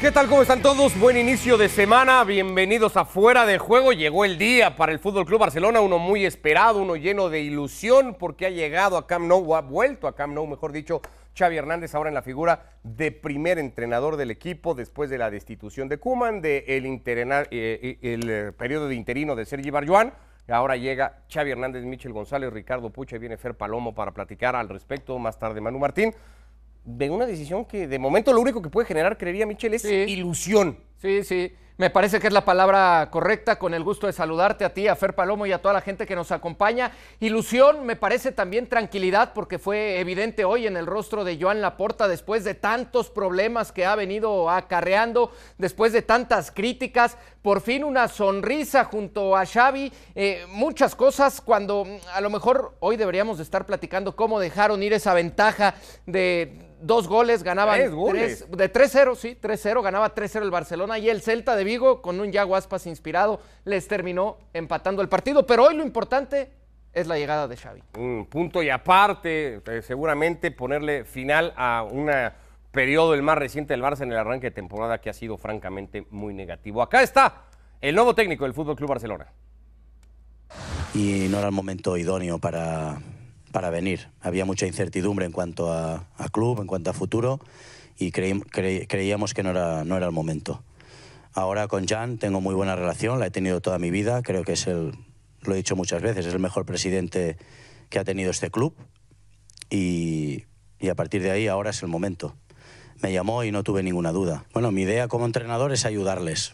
¿Qué tal? ¿Cómo están todos? Buen inicio de semana. Bienvenidos a Fuera de Juego. Llegó el día para el Fútbol Club Barcelona, uno muy esperado, uno lleno de ilusión porque ha llegado a Camp Nou, o ha vuelto a Camp Nou, mejor dicho, Xavi Hernández ahora en la figura de primer entrenador del equipo después de la destitución de Kuman, de el, eh, eh, periodo de interino de Sergi Barjuan. Ahora llega Xavi Hernández, Michel González, Ricardo Pucha y viene Fer Palomo para platicar al respecto. Más tarde Manu Martín de una decisión que de momento lo único que puede generar, creería Michel, es ilusión. Sí, sí. Me parece que es la palabra correcta, con el gusto de saludarte a ti, a Fer Palomo y a toda la gente que nos acompaña. Ilusión, me parece también tranquilidad, porque fue evidente hoy en el rostro de Joan Laporta, después de tantos problemas que ha venido acarreando, después de tantas críticas, por fin una sonrisa junto a Xavi, eh, muchas cosas cuando mm, a lo mejor hoy deberíamos de estar platicando cómo dejaron ir esa ventaja de dos goles, ganaban de 3-0, sí, 3-0, ganaba 3-0 el Barcelona y el Celta de Vigo con un Yago Aspas inspirado les terminó empatando el partido, pero hoy lo importante es la llegada de Xavi. Un punto y aparte, eh, seguramente ponerle final a un periodo el más reciente del Barça en el arranque de temporada que ha sido francamente muy negativo. Acá está el nuevo técnico del Fútbol Club Barcelona. Y no era el momento idóneo para para venir. Había mucha incertidumbre en cuanto a, club, en cuanto a futuro, y creíamos que no era, no era el momento. Ahora con Jan tengo muy buena relación, la he tenido toda mi vida, creo que es el, lo he dicho muchas veces, es el mejor presidente que ha tenido este club y, y a partir de ahí ahora es el momento. Me llamó y no tuve ninguna duda. Bueno, mi idea como entrenador es ayudarles,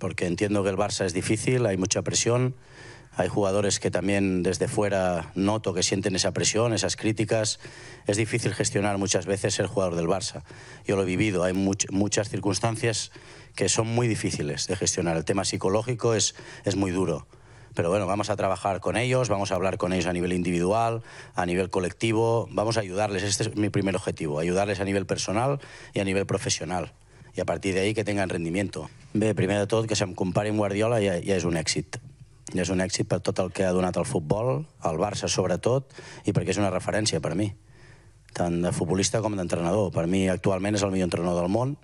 porque entiendo que el Barça es difícil, hay mucha presión, hay jugadores que también desde fuera noto que sienten esa presión, esas críticas. Es difícil gestionar muchas veces ser jugador del Barça. Yo lo he vivido, hay muchas circunstancias que son muy difíciles de gestionar. El tema psicológico es, es muy duro. Pero bueno, vamos a trabajar con ellos, vamos a hablar con ellos a nivel individual, a nivel colectivo, vamos a ayudarles. Este es mi primer objetivo, ayudarles a nivel personal y a nivel profesional. Y a partir de ahí que tengan rendimiento. Bé, primer de tot, que se em compari amb Guardiola ja, ja és un èxit i és un èxit per tot el que ha donat el futbol, el Barça sobretot, i perquè és una referència per mi, tant de futbolista com d'entrenador. Per mi actualment és el millor entrenador del món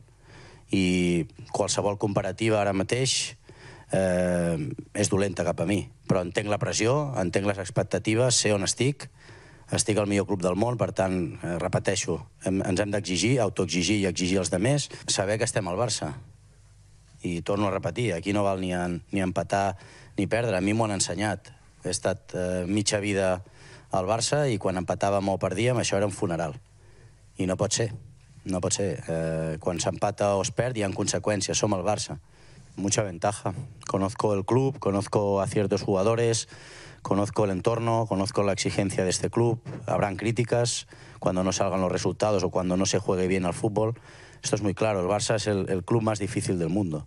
i qualsevol comparativa ara mateix eh, és dolenta cap a mi. Però entenc la pressió, entenc les expectatives, sé on estic, estic al millor club del món, per tant, eh, repeteixo, hem, ens hem d'exigir, autoexigir i exigir els demés, saber que estem al Barça. I torno a repetir, aquí no val ni, en, ni empatar ni perdre. A mi m'ho han ensenyat. He estat eh, mitja vida al Barça i quan empatàvem o perdíem això era un funeral. I no pot ser. No pot ser. Eh, quan s'empata o es perd hi ha conseqüències. Som el Barça. Mucha ventaja. Conozco el club, conozco a ciertos jugadores, conozco el entorno, conozco la exigencia de este club. Habrán críticas cuando no salgan los resultados o cuando no se juegue bien al fútbol. Esto es muy claro. El Barça es el, club más difícil del mundo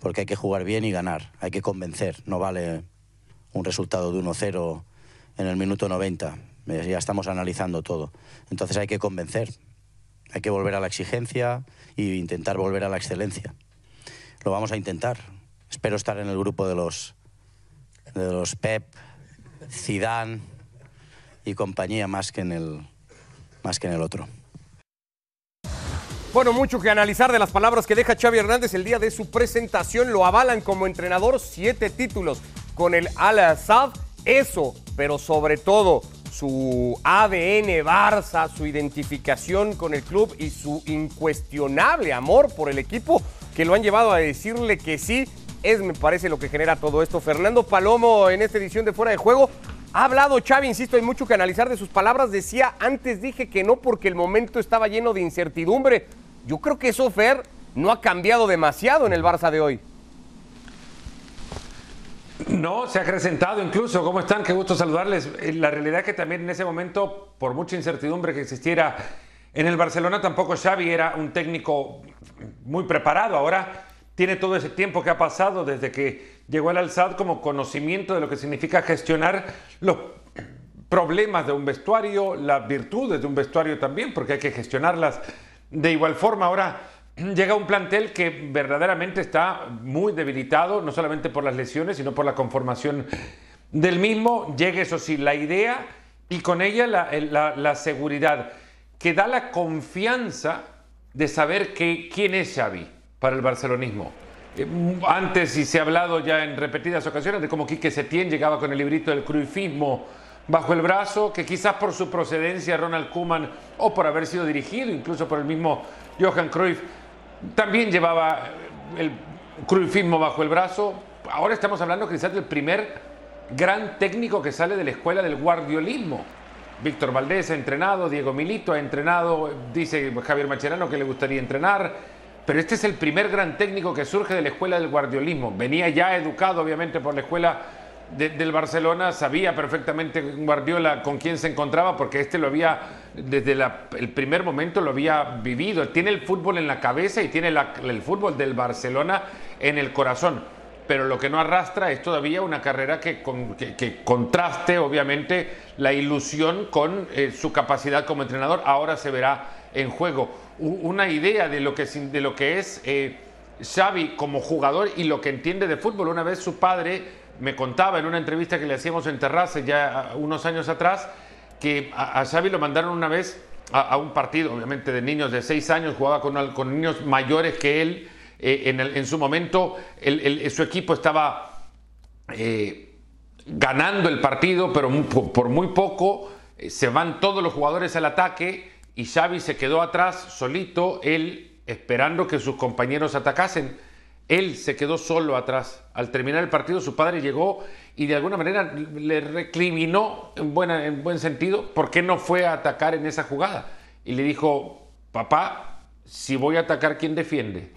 porque hay que jugar bien y ganar, hay que convencer, no vale un resultado de 1-0 en el minuto 90, ya estamos analizando todo. Entonces hay que convencer, hay que volver a la exigencia e intentar volver a la excelencia. Lo vamos a intentar. Espero estar en el grupo de los, de los Pep, Zidane y compañía más que en el, más que en el otro. Bueno, mucho que analizar de las palabras que deja Xavi Hernández el día de su presentación. Lo avalan como entrenador, siete títulos con el Al-Assad. Eso, pero sobre todo su ADN Barça, su identificación con el club y su incuestionable amor por el equipo que lo han llevado a decirle que sí, es me parece lo que genera todo esto. Fernando Palomo en esta edición de Fuera de Juego ha hablado Xavi, insisto, hay mucho que analizar de sus palabras. Decía, antes dije que no porque el momento estaba lleno de incertidumbre. Yo creo que eso, Fer, no ha cambiado demasiado en el Barça de hoy. No, se ha acrecentado incluso. ¿Cómo están? Qué gusto saludarles. Eh, la realidad es que también en ese momento, por mucha incertidumbre que existiera en el Barcelona, tampoco Xavi era un técnico muy preparado. Ahora tiene todo ese tiempo que ha pasado desde que llegó al Alzad como conocimiento de lo que significa gestionar los problemas de un vestuario, las virtudes de un vestuario también, porque hay que gestionarlas de igual forma, ahora llega un plantel que verdaderamente está muy debilitado, no solamente por las lesiones, sino por la conformación del mismo. Llega, eso sí, la idea y con ella la, seguridad, que da la confianza de saber que, quién es Xavi. para el barcelonismo. Eh, antes, y se ha hablado ya en repetidas ocasiones, de cómo Quique Setién llegaba con el librito del cruifismo bajo el brazo, que quizás por su procedencia Ronald Koeman o por haber sido dirigido incluso por el mismo Johan Cruyff, también llevaba el cruifismo bajo el brazo. Ahora estamos hablando quizás del primer gran técnico que sale de la escuela del guardiolismo. Víctor Valdés ha entrenado, Diego Milito ha entrenado, dice Javier Macherano que le gustaría entrenar, pero este es el primer gran técnico que surge de la escuela del guardiolismo. Venía ya educado obviamente por la escuela del Barcelona, sabía perfectamente Guardiola con quién se encontraba porque este lo había, desde el primer momento lo había vivido. Tiene el fútbol en la cabeza y tiene el fútbol del Barcelona en el corazón. Pero lo que no arrastra es todavía una carrera que, contraste, obviamente, la ilusión con eh, su capacidad como entrenador. Ahora se verá en juego. Una idea de lo que, de lo que es eh, Xavi como jugador y lo que entiende de fútbol. Una vez su padre me contaba en una entrevista que le hacíamos en Terrace ya unos años atrás que a, Xavi lo mandaron una vez a, un partido, obviamente de niños de seis años, jugaba con, con niños mayores que él. Eh, en, su momento su equipo estaba eh, ganando el partido, pero por muy poco eh, se van todos los jugadores al ataque y Xavi se quedó atrás solito, él esperando que sus compañeros atacasen. Él se quedó solo atrás. Al terminar el partido, su padre llegó y de alguna manera le recriminó, en, en buen sentido, por qué no fue a atacar en esa jugada. Y le dijo, papá, si voy a atacar, ¿quién defiende?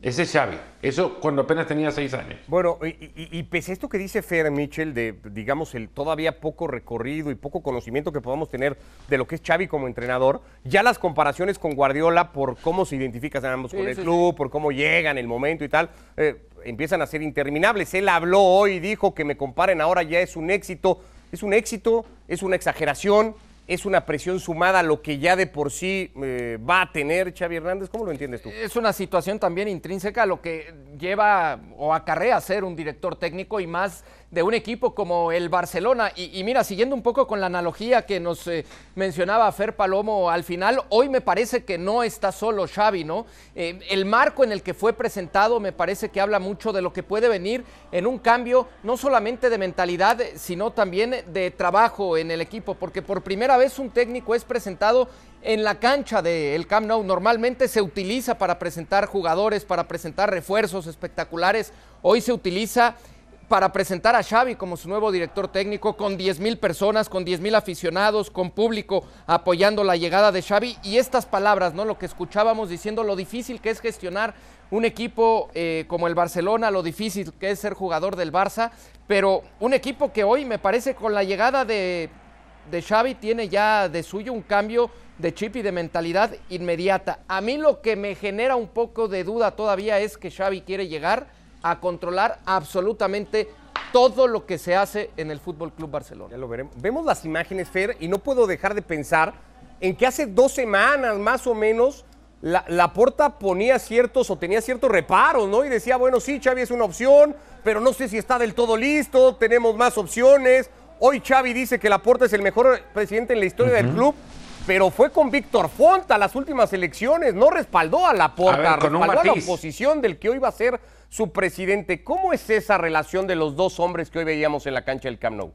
Ese es Xavi. Eso cuando apenas tenía seis años. Bueno, y, pese a esto que dice Fer Mitchell, de, digamos, el todavía poco recorrido y poco conocimiento que podamos tener de lo que es Xavi como entrenador, ya las comparaciones con Guardiola por cómo se identifican ambos con el club, por cómo llegan, el momento y tal, eh, empiezan a ser interminables. Él habló hoy y dijo que me comparen ahora ya es un éxito. Es un éxito, es una exageración, es una presión sumada a lo que ya de por sí eh, va a tener Xavi Hernández. ¿Cómo lo entiendes tú? Es una situación también intrínseca a lo que lleva o acarrea ser un director técnico y más de un equipo como el Barcelona. Y, mira, siguiendo un poco con la analogía que nos eh, mencionaba Fer Palomo al final, hoy me parece que no está solo Xavi, ¿no? Eh, el marco en el que fue presentado me parece que habla mucho de lo que puede venir en un cambio, no solamente de mentalidad, sino también de trabajo en el equipo, porque por primera vez un técnico es presentado en la cancha del Camp Nou. Normalmente se utiliza para presentar jugadores, para presentar refuerzos espectaculares. Hoy se utiliza para presentar a Xavi como su nuevo director técnico, con 10 mil personas, con 10 mil aficionados, con público apoyando la llegada de Xavi. Y estas palabras, ¿no? Lo que escuchábamos diciendo lo difícil que es gestionar un equipo eh, como el Barcelona, lo difícil que es ser jugador del Barça, pero un equipo que hoy me parece con la llegada de, de Xavi tiene ya de suyo un cambio de chip y de mentalidad inmediata. A mí lo que me genera un poco de duda todavía es que Xavi quiere llegar a controlar absolutamente todo lo que se hace en el Fútbol Club Barcelona. Ya lo veremos. Vemos las imágenes, Fer, y no puedo dejar de pensar en que hace dos semanas más o menos la, Porta ponía ciertos o tenía ciertos reparos, ¿no? Y decía, bueno, sí, Xavi es una opción, pero no sé si está del todo listo, tenemos más opciones. Hoy Xavi dice que la Porta es el mejor presidente en la historia del club pero fue con Víctor Font a las últimas elecciones, no respaldó a la Porta, respaldó a la oposición del que hoy va a ser su presidente. ¿Cómo es esa relación de los dos hombres que hoy veíamos en la cancha del Camp Nou?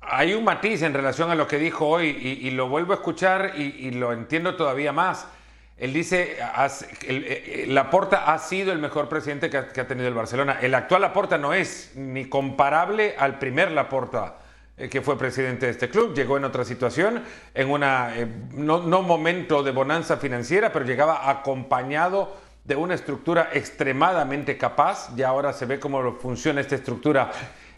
Hay un matiz en relación a lo que dijo hoy y, lo vuelvo a escuchar y, lo entiendo todavía más. Él dice, eh, eh, Laporta ha sido el mejor presidente que ha, que ha, tenido el Barcelona. El actual Laporta no es ni comparable al primer Laporta que fue presidente de este club, llegó en otra situación, en una, eh, no, no, momento de bonanza financiera, pero llegaba acompañado de una estructura extremadamente capaz, y ahora se ve cómo funciona esta estructura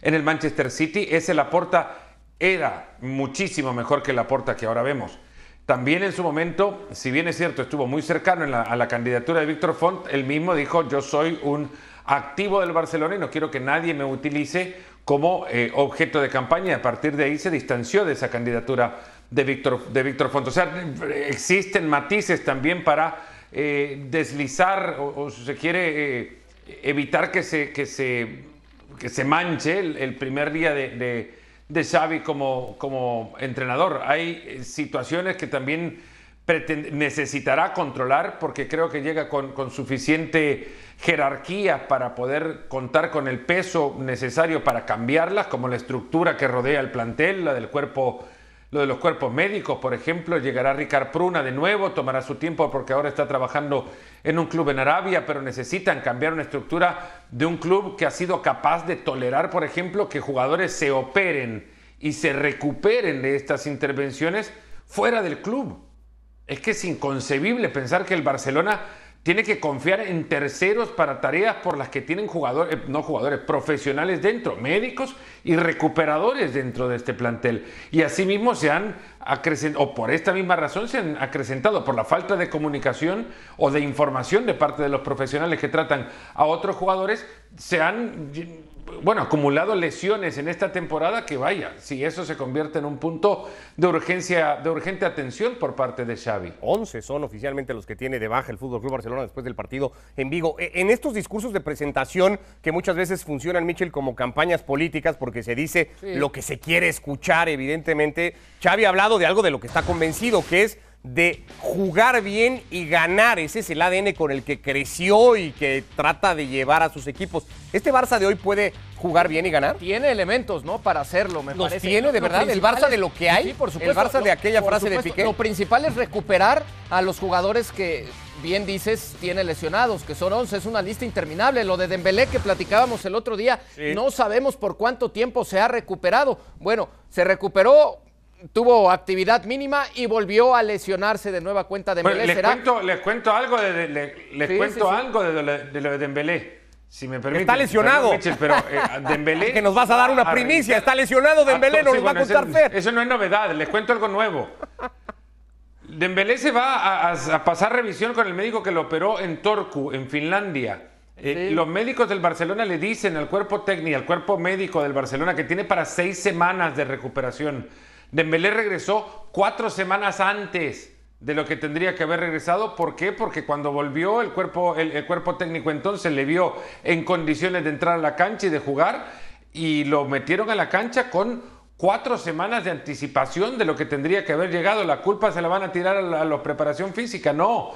en el Manchester City, ese Laporta era muchísimo mejor que el Laporta que ahora vemos. También en su momento, si bien es cierto, estuvo muy cercano a la candidatura de Víctor Font, él mismo dijo, yo soy un activo del Barcelona y no quiero que nadie me utilice como eh, objeto de campaña y a partir de ahí se distanció de esa candidatura de Víctor, de Víctor Font. O sea, existen matices también para eh, deslizar o, si se quiere eh, evitar que se, que se, que se manche el, primer día de, de, Xavi como, como entrenador. Hay situaciones que también necesitará controlar porque creo que llega con, con, suficiente jerarquía para poder contar con el peso necesario para cambiarlas, como la estructura que rodea el plantel, la del cuerpo lo de los cuerpos médicos, por ejemplo, llegará Ricard Pruna de nuevo, tomará su tiempo porque ahora está trabajando en un club en Arabia, pero necesitan cambiar una estructura de un club que ha sido capaz de tolerar, por ejemplo, que jugadores se operen y se recuperen de estas intervenciones fuera del club. Es que es inconcebible pensar que el Barcelona tiene que confiar en terceros para tareas por las que tienen jugadores, eh, no jugadores, profesionales dentro, médicos y recuperadores dentro de este plantel. Y asimismo se han acrecentado, o por esta misma razón se han acrecentado, por la falta de comunicación o de información de parte de los profesionales que tratan a otros jugadores, se han bueno, acumulado lesiones en esta temporada que vaya, si eso se convierte en un punto de urgencia, de urgente atención por parte de Xavi. 11 son oficialmente los que tiene de baja el Fútbol Club Barcelona después del partido en Vigo. E, en estos discursos de presentación que muchas veces funcionan, Michel, como campañas políticas porque se dice lo que se quiere escuchar, evidentemente, Xavi ha hablado de algo de lo que está convencido, que es de jugar bien y ganar. Ese es el ADN con el que creció y que trata de llevar a sus equipos. ¿Este Barça de hoy puede jugar bien y ganar? Tiene elementos, ¿no? Para hacerlo, me ¿Los tiene de verdad? ¿El Barça de lo que hay? Sí, por supuesto. ¿El Barça de aquella frase de Piqué? Lo principal es recuperar a los jugadores que bien dices, tiene lesionados, que son 11, es una lista interminable. Lo de Dembélé que platicábamos el otro día, no sabemos por cuánto tiempo se ha recuperado. Bueno, se recuperó tuvo actividad mínima y volvió a lesionarse de nueva cuenta de Dembélé. les, cuento, les cuento algo de, les cuento algo de, lo de Dembélé. Si me permite. Está lesionado. pero eh, Dembélé. que nos vas a dar una primicia. Está lesionado Dembélé, nos lo va a contar Fer. Eso no es novedad. Les cuento algo nuevo. Dembélé se va a, pasar revisión con el médico que lo operó en Torku, en Finlandia. Eh, los médicos del Barcelona le dicen al cuerpo técnico, al cuerpo médico del Barcelona que tiene para seis semanas de recuperación. Dembélé regresó cuatro semanas antes de lo que tendría que haber regresado. ¿Por qué? Porque cuando volvió el cuerpo, el, cuerpo técnico entonces le vio en condiciones de entrar a la cancha y de jugar y lo metieron a la cancha con cuatro semanas de anticipación de lo que tendría que haber llegado. La culpa se la van a tirar a la, preparación física. No,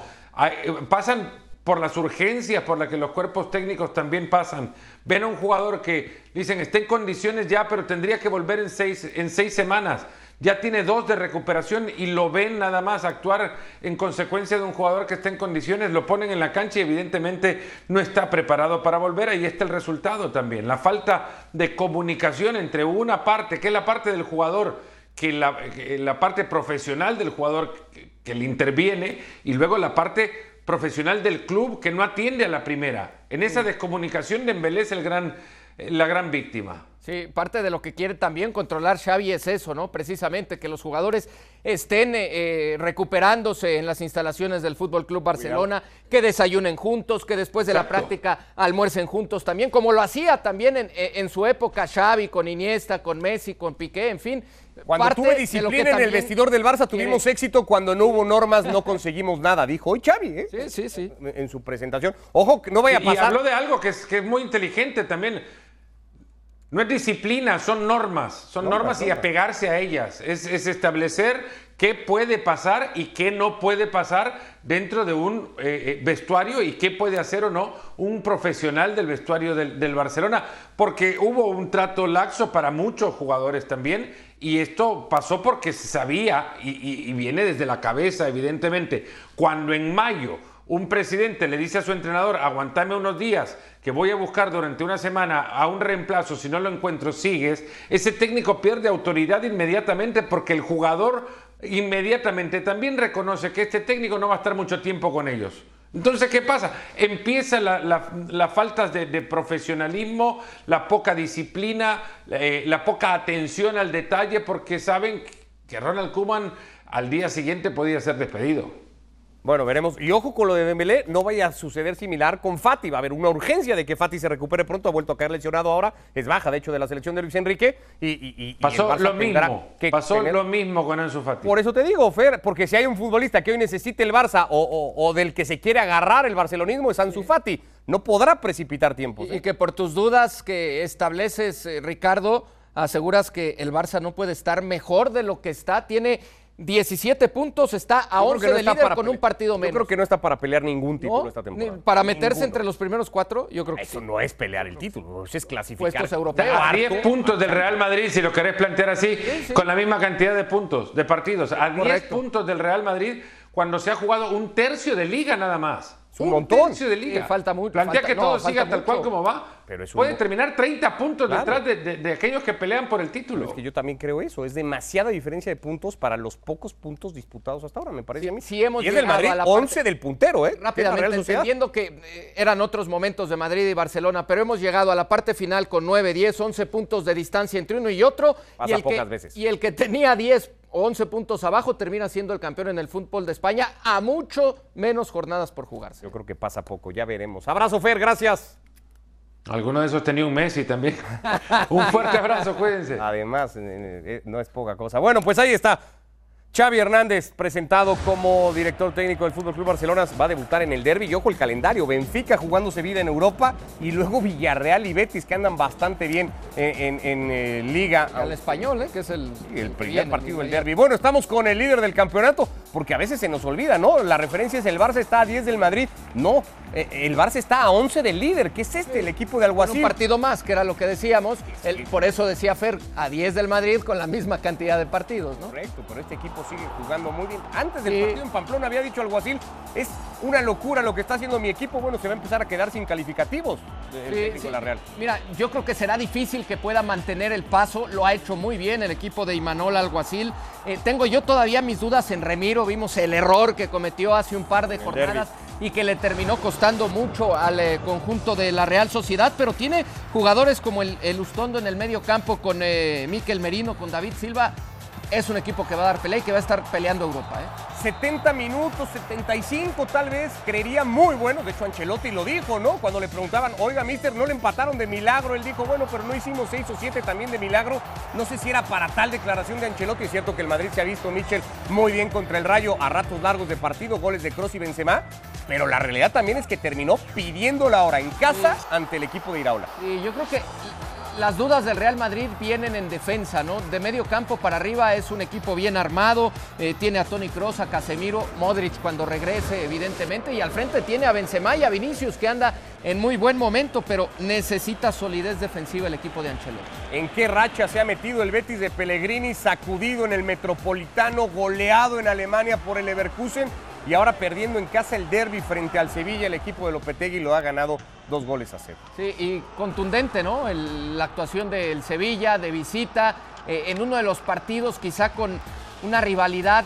pasan por las urgencias por las que los cuerpos técnicos también pasan. Ven a un jugador que dicen está en condiciones ya, pero tendría que volver en seis, en seis semanas ya tiene dos de recuperación y lo ven nada más actuar en consecuencia de un jugador que está en condiciones, lo ponen en la cancha y evidentemente no está preparado para volver. Ahí está el resultado también. La falta de comunicación entre una parte, que es la parte del jugador, que la, la parte profesional del jugador que, le interviene, y luego la parte profesional del club que no atiende a la primera. En esa descomunicación de es el gran, la gran víctima. Sí, parte de lo que quiere también controlar Xavi es eso, ¿no? Precisamente que los jugadores estén eh, eh, recuperándose en las instalaciones del Fútbol Club Barcelona, que desayunen juntos, que después de la práctica almuercen juntos también, como lo hacía también en, eh, en, su época Xavi con Iniesta, con Messi, con Piqué, en fin. Cuando tuve disciplina en el vestidor del Barça tuvimos éxito, cuando no hubo normas no conseguimos nada, dijo hoy Xavi, ¿eh? Sí, sí, sí. En su presentación. Ojo, que no vaya a pasar. Y habló de algo que es, que es muy inteligente también no es disciplina, son normas, son normas, y apegarse a ellas. Es, establecer qué puede pasar y qué no puede pasar dentro de un eh, eh, vestuario y qué puede hacer o no un profesional del vestuario del, Barcelona. Porque hubo un trato laxo para muchos jugadores también y esto pasó porque se sabía y viene desde la cabeza, evidentemente. Cuando en mayo un presidente le dice a su entrenador, aguantame unos días, que voy a buscar durante una semana a un reemplazo, si no lo encuentro, sigues, ese técnico pierde autoridad inmediatamente porque el jugador inmediatamente también reconoce que este técnico no va a estar mucho tiempo con ellos. Entonces, ¿qué pasa? Empieza la, falta de, profesionalismo, la poca disciplina, eh, la poca atención al detalle, porque saben que Ronald Koeman al día siguiente podía ser despedido. Bueno, veremos. Y ojo con lo de Dembélé, no vaya a suceder similar con Fati. Va a haber una urgencia de que Fati se recupere pronto. Ha vuelto a caer lesionado ahora. Es baja, de hecho, de la selección de Luis Enrique. Y, pasó lo mismo. pasó lo mismo con Enzo Fati. Por eso te digo, Fer, porque si hay un futbolista que hoy necesite el Barça o, del que se quiere agarrar el barcelonismo es Ansu Fati. No podrá precipitar tiempo. Y, que por tus dudas que estableces, eh, Ricardo, aseguras que el Barça no puede estar mejor de lo que está. Tiene 17 puntos, está a Yo creo 11 que no de está líder para con un partido menos. Yo creo que no está para pelear ningún título ¿No? esta temporada. Para meterse Ninguno. entre los primeros cuatro, yo creo que Eso sí. no es pelear el título, eso es clasificar. Puestos europeos. A Cuarto. 10 puntos del Real Madrid, si lo querés plantear así, con la misma cantidad de puntos, de partidos. A 10 Correcto. puntos del Real Madrid cuando se ha jugado un tercio de liga nada más. Es un montón. tercio de liga. Falta mucho, Plantea falta- que todo siga tal cual como va. Pero es un Puede mo- terminar 30 puntos Claro. detrás de, de- de aquellos que pelean por el título. Es que yo también creo eso. Es demasiada diferencia de puntos para los pocos puntos disputados hasta ahora, me parece Sí, a mí. sí hemos y es del llegado Madrid, a la parte- 11 del puntero, ¿eh? Rápidamente, entendiendo que eh, eran otros momentos de Madrid y Barcelona, pero hemos llegado a la parte final con 9, 10, 11 puntos de distancia entre uno y otro. Pasa y el pocas que, veces. Y el que tenía 10 o 11 puntos abajo termina siendo el campeón en el fútbol de España a mucho menos jornadas por jugarse. Yo creo que pasa poco, ya veremos. Abrazo, Fer, gracias. Alguno de esos tenía un Messi también. un fuerte abrazo, cuídense. Además, eh, eh, no es poca cosa. Bueno, pues ahí está. Xavi Hernández, presentado como director técnico del Fútbol Club Barcelona, va a debutar en el derby. Y ojo el calendario: Benfica jugándose vida en Europa y luego Villarreal y Betis, que andan bastante bien en, en- en, eh, Liga. Al español, ¿eh? que es el, primer partido del el- derby. Bueno, estamos con el líder del campeonato, porque a veces se nos olvida, ¿no? La referencia es el Barça está a 10 del Madrid. No, eh, el Barça está a 11 del líder, que es este, el equipo de Con un Alguacil. partido más, que era lo que decíamos. El- por eso decía Fer, a 10 del Madrid con la misma cantidad de partidos, ¿no? Correcto, pero este equipo sigue jugando muy bien. Antes del Sí. partido en Pamplona había dicho Alguacil, es una locura lo que está haciendo mi equipo. Bueno, se va a empezar a quedar sin calificativos el Sí, técnico sí. de la Real. Mira, yo creo que será difícil que pueda mantener el paso. Lo ha hecho muy bien el equipo de Imanol Alguacil. Eh, tengo yo todavía mis dudas en Remiro. Vimos el error que cometió hace un par de jornadas y que le terminó costando mucho al eh, conjunto de la Real Sociedad. Pero tiene jugadores como el, el Ustondo en el medio campo con eh, Miquel Merino, con David Silva. Es un equipo que va a dar pelea y que va a estar peleando Europa. ¿eh? 70 minutos, 75 tal vez, creería muy bueno. De hecho, Ancelotti lo dijo, ¿no? Cuando le preguntaban, oiga, mister, ¿no le empataron de milagro? Él dijo, bueno, pero no hicimos 6 o 7 también de milagro. No sé si era para tal declaración de Ancelotti. Es cierto que el Madrid se ha visto, Michel, muy bien contra el Rayo a ratos largos de partido, goles de Cross y Benzema. Pero la realidad también es que terminó pidiendo la hora en casa ante el equipo de Iraola. Sí, yo creo que las dudas del Real Madrid vienen en defensa, ¿no? De medio campo para arriba es un equipo bien armado, eh, tiene a Tony Kroos, a Casemiro, Modric cuando regrese, evidentemente, y al frente tiene a Benzema y a Vinicius, que anda en muy buen momento, pero necesita solidez defensiva el equipo de Ancelotti. ¿En qué racha se ha metido el Betis de Pellegrini? Sacudido en el Metropolitano, goleado en Alemania por el Leverkusen y ahora perdiendo en casa el derby frente al Sevilla. El equipo de Lopetegui lo ha ganado dos goles a cero. Sí, y contundente, ¿no? La actuación del Sevilla de visita eh, en uno de los partidos quizá con una rivalidad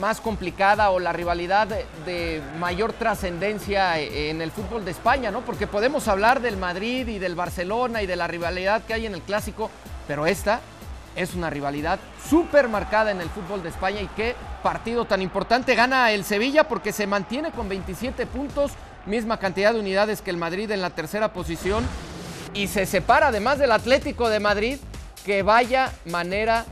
más complicada o la rivalidad de, de mayor trascendencia eh, en el fútbol de España, ¿no? Porque podemos hablar del Madrid y del Barcelona y de la rivalidad que hay en el clásico, pero esta es una rivalidad súper marcada en el fútbol de España y qué partido tan importante gana el Sevilla porque se mantiene con 27 puntos, misma cantidad de unidades que el Madrid en la tercera posición y se separa además del Atlético de Madrid que vaya manera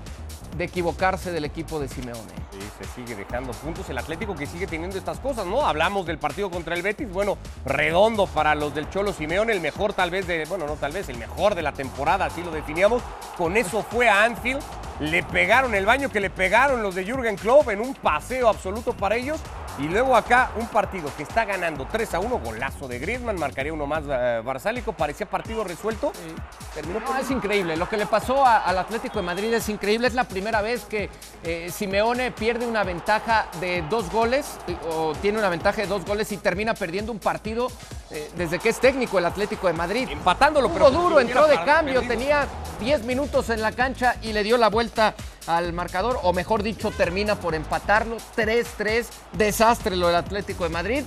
de equivocarse del equipo de Simeone. Se sigue dejando puntos. El Atlético que sigue teniendo estas cosas, ¿no? Hablamos del partido contra el Betis. Bueno, redondo para los del Cholo Simeone, el mejor tal vez de, bueno, no tal vez, el mejor de la temporada, así lo definíamos. Con eso fue a Anfield. Le pegaron el baño que le pegaron los de Jürgen Klopp en un paseo absoluto para ellos. Y luego acá un partido que está ganando 3 a 1, golazo de Griezmann, marcaría uno más eh, Barsálico, parecía partido resuelto. Terminó No, es increíble. Lo que le pasó a- al Atlético de Madrid es increíble. Es la primera vez que eh, Simeone pierde una ventaja de dos goles o tiene una ventaja de dos goles y termina perdiendo un partido eh, desde que es técnico el Atlético de Madrid. empatándolo, pero duro, entró de cambio, perdido. tenía 10 minutos en la cancha y le dio la vuelta al marcador, o mejor dicho, termina por empatarlo. 3-3, desastre lo del Atlético de Madrid.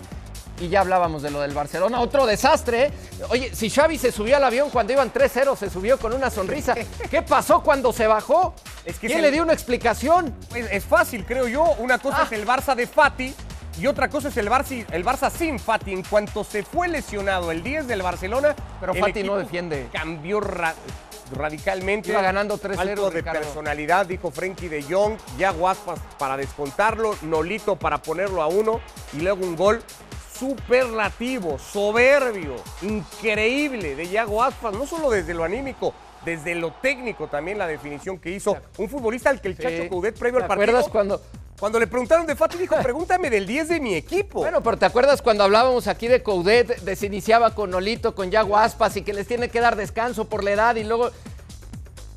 Y ya hablábamos de lo del Barcelona, otro desastre. ¿eh? Oye, si Xavi se subió al avión cuando iban 3-0, se subió con una sonrisa. ¿Qué pasó cuando se bajó? Es que ¿Quién le dio una explicación? Pues es fácil, creo yo. Una cosa Ah. es el Barça de Fati y otra cosa es el Barça, el Barça sin Fati. En cuanto se fue lesionado el 10 del Barcelona, Pero el Fati no defiende. Cambió ra- radicalmente. Iba ganando 3-0, Alto de Ricardo. personalidad, dijo Frenkie de Jong. Ya Guaspas para descontarlo, Nolito para ponerlo a uno y luego un gol superlativo, soberbio, increíble de Yago Aspas, no solo desde lo anímico, desde lo técnico también la definición que hizo un futbolista al que el Chacho. Coudet previo ¿Te al partido acuerdas cuando, Cuando le preguntaron de Fati, dijo, pregúntame del 10 de mi equipo. Bueno, pero ¿te acuerdas cuando hablábamos aquí de Coudet, de se iniciaba con Nolito, con Yago Aspas y que les tiene que dar descanso por la edad y luego...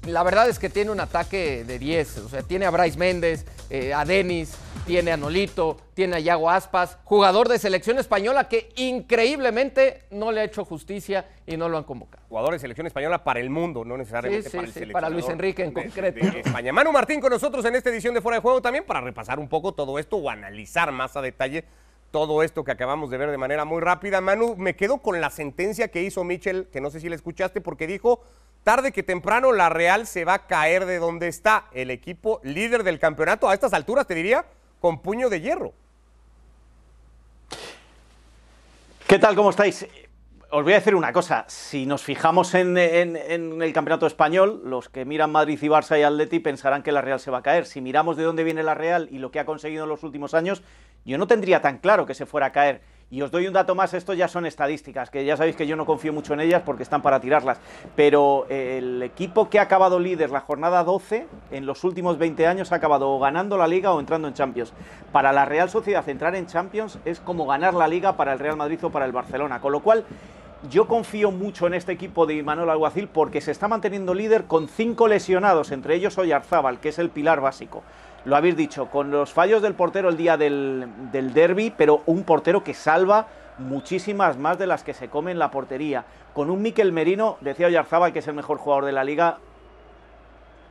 La verdad es que tiene un ataque de 10, o sea, tiene a Bryce Méndez, eh, a Denis, tiene a Nolito, tiene a Yago Aspas, jugador de selección española que increíblemente no le ha hecho justicia y no lo han convocado. Jugador de selección española para el mundo, no necesariamente Sí, sí, para el sí, seleccionador para Luis Enrique en de- concreto. de España. Manu Martín con nosotros en esta edición de Fuera de Juego también para repasar un poco todo esto o analizar más a detalle todo esto que acabamos de ver de manera muy rápida. Manu, me quedo con la sentencia que hizo Mitchell, que no sé si la escuchaste, porque dijo, tarde que temprano la Real se va a caer de donde está el equipo líder del campeonato. A estas alturas, te diría, con puño de hierro. ¿Qué tal? ¿Cómo estáis? Os voy a decir una cosa. Si nos fijamos en, en- el campeonato español, los que miran Madrid y Barça y Atleti pensarán que la Real se va a caer. Si miramos de dónde viene la Real y lo que ha conseguido en los últimos años, yo no tendría tan claro que se fuera a caer. Y os doy un dato más, esto ya son estadísticas, que ya sabéis que yo no confío mucho en ellas porque están para tirarlas. Pero eh, el equipo que ha acabado líder la jornada 12, en los últimos 20 años ha acabado o ganando la liga o entrando en Champions. Para la Real Sociedad entrar en Champions es como ganar la liga para el Real Madrid o para el Barcelona. Con lo cual, yo confío mucho en este equipo de Manuel Alguacil porque se está manteniendo líder con cinco lesionados, entre ellos Oyarzábal, que es el pilar básico. Lo habéis dicho, con los fallos del portero el día del, derby, pero un portero que salva muchísimas más de las que se come en la portería. Con un Miquel Merino, decía Oyarzábal que es el mejor jugador de la liga,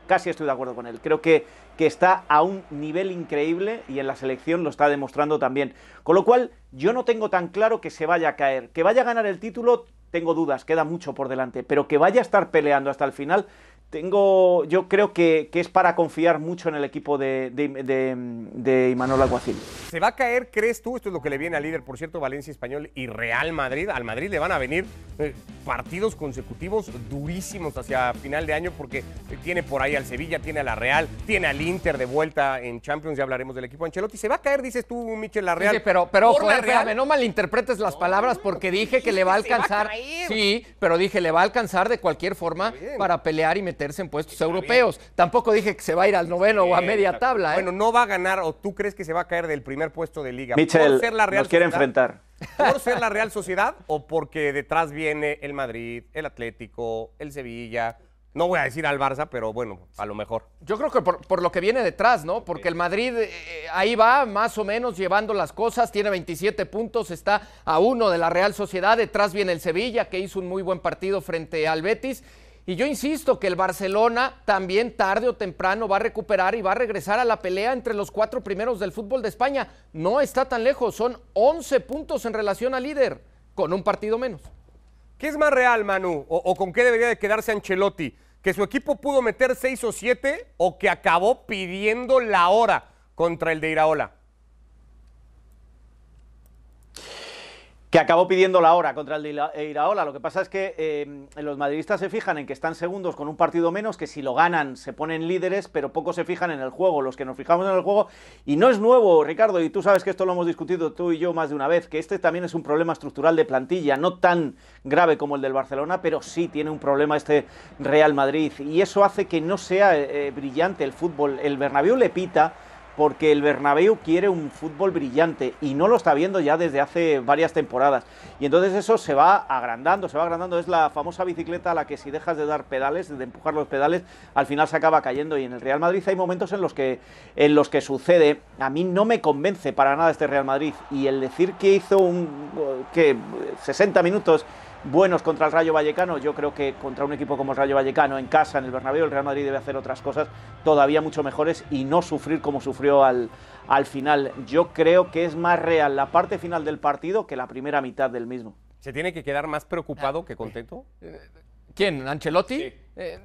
casi estoy de acuerdo con él. Creo que, que está a un nivel increíble y en la selección lo está demostrando también. Con lo cual, yo no tengo tan claro que se vaya a caer. Que vaya a ganar el título, tengo dudas, queda mucho por delante. Pero que vaya a estar peleando hasta el final, tengo, yo creo que, que es para confiar mucho en el equipo de, de, de, de Imanol Alguacil. ¿Se va a caer, crees tú? Esto es lo que le viene al líder, por cierto, Valencia Español y Real Madrid. Al Madrid le van a venir eh, partidos consecutivos durísimos hacia final de año porque tiene por ahí al Sevilla, tiene a la Real, tiene al Inter de vuelta en Champions, ya hablaremos del equipo Ancelotti. ¿Se va a caer, dices tú, Michel, la Real? Sí, pero, pero ¿Por ojo, la Real? espérame, no malinterpretes las palabras porque dije que le va a va alcanzar. Sí, pero dije le va a alcanzar de cualquier forma para pelear y meterse en puestos europeos. Tampoco dije que se va a ir al noveno o a media tabla. ¿eh? Bueno, no va a ganar o tú crees que se va a caer del primer puesto de liga. Michel, por ser la Real nos quiere Sociedad? enfrentar. ¿Por ser la Real Sociedad o porque detrás viene el Madrid, el Atlético, el Sevilla? No voy a decir al Barça, pero bueno, a lo mejor. Yo creo que por, por lo que viene detrás, ¿no? Porque el Madrid eh, ahí va más o menos llevando las cosas, tiene 27 puntos, está a uno de la Real Sociedad, detrás viene el Sevilla, que hizo un muy buen partido frente al Betis. Y yo insisto que el Barcelona también tarde o temprano va a recuperar y va a regresar a la pelea entre los cuatro primeros del fútbol de España. No está tan lejos, son 11 puntos en relación al líder, con un partido menos. ¿Qué es más real, Manu? ¿O, con qué debería de quedarse Ancelotti? ¿Que su equipo pudo meter seis o siete o que acabó pidiendo la hora contra el de Iraola? Que acabó pidiendo la hora contra el de Ira- Iraola. Lo que pasa es que eh, los madridistas se fijan en que están segundos con un partido menos, que si lo ganan se ponen líderes, pero poco se fijan en el juego. Los que nos fijamos en el juego, y no es nuevo, Ricardo, y tú sabes que esto lo hemos discutido tú y yo más de una vez, que este también es un problema estructural de plantilla, no tan grave como el del Barcelona, pero sí tiene un problema este Real Madrid. Y eso hace que no sea eh, brillante el fútbol. El Bernabéu le pita porque el Bernabéu quiere un fútbol brillante y no lo está viendo ya desde hace varias temporadas. Y entonces eso se va agrandando, se va agrandando. Es la famosa bicicleta a la que si dejas de dar pedales, de empujar los pedales, al final se acaba cayendo. Y en el Real Madrid hay momentos en los que, en los que sucede. A mí no me convence para nada este Real Madrid. Y el decir que hizo un que 60 minutos buenos contra el Rayo Vallecano. Yo creo que contra un equipo como el Rayo Vallecano en casa, en el Bernabéu, el Real Madrid debe hacer otras cosas todavía mucho mejores y no sufrir como sufrió al, al final. Yo creo que es más real la parte final del partido que la primera mitad del mismo. ¿Se tiene que quedar más preocupado que contento? ¿Quién? ¿Ancelotti? Eh,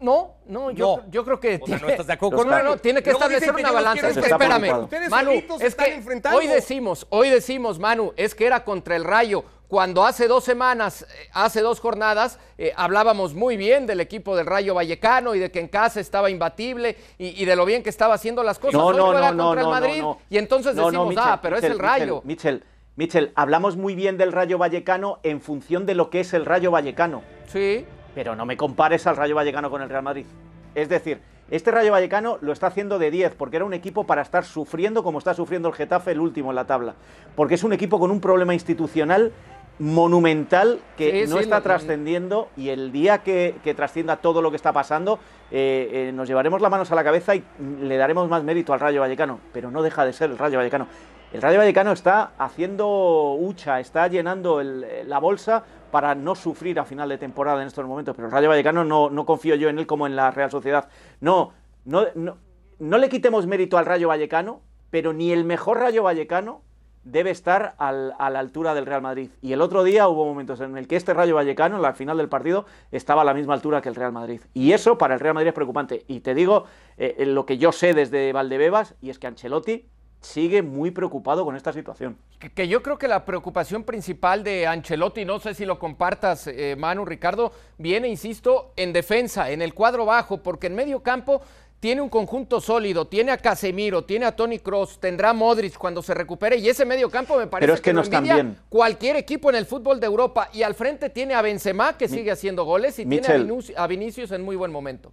no, no, yo, No. yo creo que O sea, tiene, ¿no estás de acuerdo no, con no, no, tiene que establecer una balanza. espérame, Manu, es están que enfrentando. hoy decimos, hoy decimos, Manu, es que era contra el Rayo. Cuando hace dos semanas, eh, hace dos jornadas, eh, hablábamos muy bien del equipo del Rayo Vallecano y de que en casa estaba imbatible y, y de lo bien que estaba haciendo las cosas. No, no, no, no, contra no, el Madrid no, no. y entonces decimos, Michel, ah, pero es el Rayo. Michel, Michel, Michel, hablamos muy bien del Rayo Vallecano en función de lo que es el Rayo Vallecano. Sí, Pero no me compares al Rayo Vallecano con el Real Madrid. Es decir, Este Rayo Vallecano lo está haciendo de 10, porque era un equipo para estar sufriendo como está sufriendo el Getafe, el último en la tabla. Porque es un equipo con un problema institucional monumental que Sí, no sí, está trascendiendo y el día que, que trascienda todo lo que está pasando, eh, eh, nos llevaremos las manos a la cabeza y le daremos más mérito al Rayo Vallecano, pero no deja de ser el Rayo Vallecano. El Rayo Vallecano está haciendo hucha, está llenando el- la bolsa para no sufrir a final de temporada en estos momentos, pero el Rayo Vallecano no, no confío yo en él como en la Real Sociedad. No, no, no, no le quitemos mérito al Rayo Vallecano, pero ni el mejor Rayo Vallecano debe estar a la altura del Real Madrid. Y el otro día hubo momentos en el que este Rayo Vallecano, en la final del partido, estaba a la misma altura que el Real Madrid. Y eso para el Real Madrid es preocupante. Y te digo eh, lo que yo sé desde Valdebebas, y es que Ancelotti sigue muy preocupado con esta situación. Que, que yo creo que la preocupación principal de Ancelotti, no sé si lo compartas, eh, Manu, Ricardo, viene, insisto, en defensa, en el cuadro bajo, porque en medio campo tiene un conjunto sólido, tiene a Casemiro, tiene a Tony Cross, tendrá a Modric cuando se recupere, y ese medio campo me parece Pero es que lo no están bien. cualquier equipo en el fútbol de Europa, y al frente tiene a Benzema, que sigue haciendo goles, y tiene a, Michel. Vinus- a Vinicius en muy buen momento.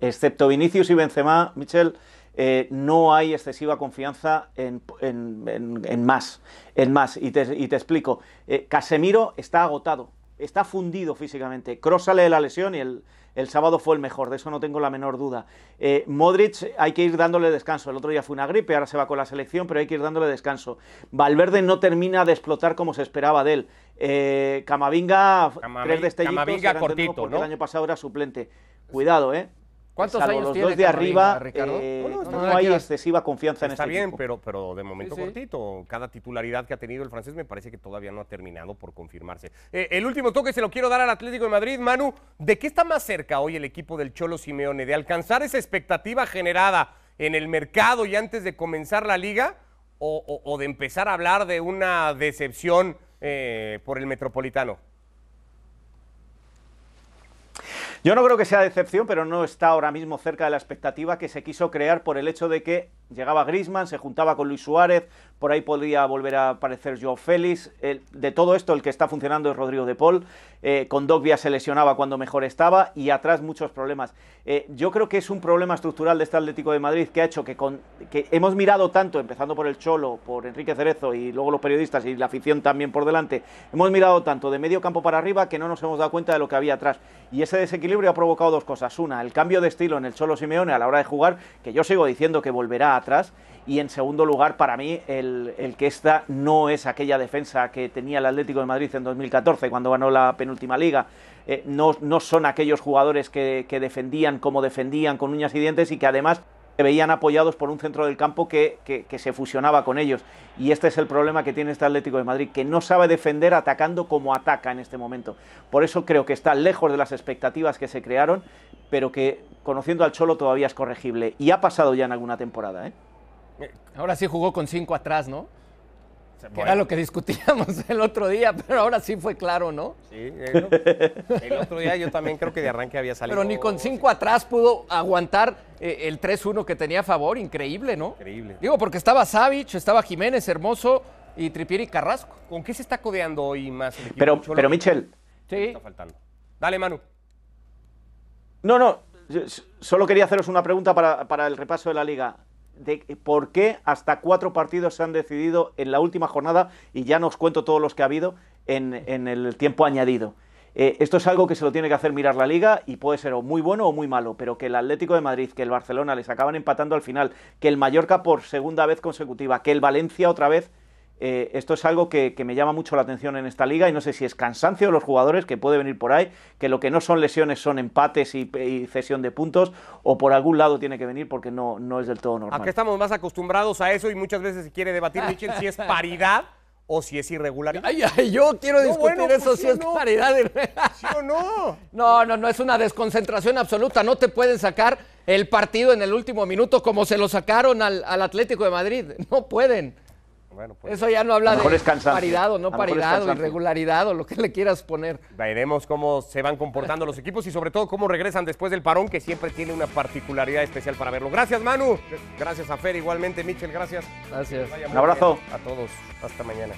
excepto Vinicius y Benzema, Michel, eh, no hay excesiva confianza en, en- en- en más. En más. Y te, y te explico. Eh, Casemiro está agotado, está fundido físicamente. Cross sale de la lesión y el, el sábado fue el mejor, de eso no tengo la menor duda. Eh, Modric hay que ir dándole descanso. El otro día fue una gripe, ahora se va con la selección, pero hay que ir dándole descanso. Valverde no termina de explotar como se esperaba de él. Eh, Camavinga, Camavi- tres destellitos, Camavinga cortito, ¿no? el año pasado era suplente. Cuidado, ¿eh? ¿Cuántos Salvo años los tiene dos de arriba, Ricardo? eh, No, no, no, está bien. hay excesiva confianza en Está este bien, equipo. pero, pero de momento Sí, sí. cortito. Cada titularidad que ha tenido el francés me parece que todavía no ha terminado por confirmarse. Eh, el último toque se lo quiero dar al Atlético de Madrid. Manu, ¿de qué está más cerca hoy el equipo del Cholo Simeone? ¿De alcanzar esa expectativa generada en el mercado y antes de comenzar la liga? ¿O, o- o de empezar a hablar de una decepción eh, por el Metropolitano? Yo no creo que sea decepción, pero no está ahora mismo cerca de la expectativa que se quiso crear por el hecho de que llegaba Grisman, se juntaba con Luis Suárez, por ahí podría volver a aparecer Joao Félix. El- de todo esto, el que está funcionando es Rodrigo de Paul. Eh, con Dogbia se lesionaba cuando mejor estaba y atrás muchos problemas. Eh, yo creo que es un problema estructural de este Atlético de Madrid que ha hecho que, con, que hemos mirado tanto, empezando por el Cholo, por Enrique Cerezo y luego los periodistas y la afición también por delante, hemos mirado tanto de medio campo para arriba que no nos hemos dado cuenta de lo que había atrás. Y ese desequilibrio ha provocado dos cosas. Una, el cambio de estilo en el Cholo Simeone a la hora de jugar, que yo sigo diciendo que volverá atrás. Y en segundo lugar, para mí, el, el que esta no es aquella defensa que tenía el Atlético de Madrid en 2014, cuando ganó la penúltima liga. Eh, no, no son aquellos jugadores que defendían como defendían, con uñas y dientes, y que además se veían apoyados por un centro del campo que, que- se fusionaba con ellos. Y este es el problema que tiene este Atlético de Madrid, que no sabe defender atacando como ataca en este momento. Por eso creo que está lejos de las expectativas que se crearon, pero que conociendo al Cholo todavía es corregible. Y ha pasado ya en alguna temporada, ¿eh? Ahora sí jugó con cinco atrás, ¿no? Que Bueno. era lo que discutíamos el otro día, pero ahora sí fue claro, ¿no? Sí, eh, el otro día yo también creo que de arranque había salido. Pero ni con cinco atrás pudo aguantar eh, el 3-1 que tenía a favor, increíble, ¿no? Increíble. Digo, porque estaba Savic, estaba Jiménez, Hermoso y Tripieri Carrasco. ¿Con qué se está codeando hoy más el equipo Pero, Cholo? pero Michel, ¿Qué Sí. está faltando? Dale, Manu. No, no, solo quería haceros una pregunta para, para el repaso de la liga. De por qué hasta cuatro partidos se han decidido en la última jornada, y ya no os cuento todos los que ha habido, en, en el tiempo añadido. Eh, esto es algo que se lo tiene que hacer mirar la liga y puede ser o muy bueno o muy malo, pero que el Atlético de Madrid, que el Barcelona les acaban empatando al final, que el Mallorca por segunda vez consecutiva, que el Valencia otra vez, eh, esto es algo que, que me llama mucho la atención en esta liga y no sé si es cansancio de los jugadores que puede venir por ahí, que lo que no son lesiones son empates y, y cesión de puntos, o por algún lado tiene que venir porque no, no es del todo normal. Acá estamos más acostumbrados a eso y muchas veces se quiere debatir, Michel, si es paridad o si es irregularidad. Ay, ay, yo quiero No, discutir bueno, eso pues, si es no. paridad. ¿Sí o no? No, no, no, es una desconcentración absoluta. No te pueden sacar el partido en el último minuto como se lo sacaron al, al Atlético de Madrid. No pueden. Pues, Eso ya no habla de paridad o no paridad o irregularidad o lo que le quieras poner. Veremos cómo se van comportando los equipos y sobre todo cómo regresan después del parón, que siempre tiene una particularidad especial para verlo. Gracias, Manu. Gracias a Fer, igualmente, Michel, gracias. Gracias. Un abrazo. A todos. Hasta mañana.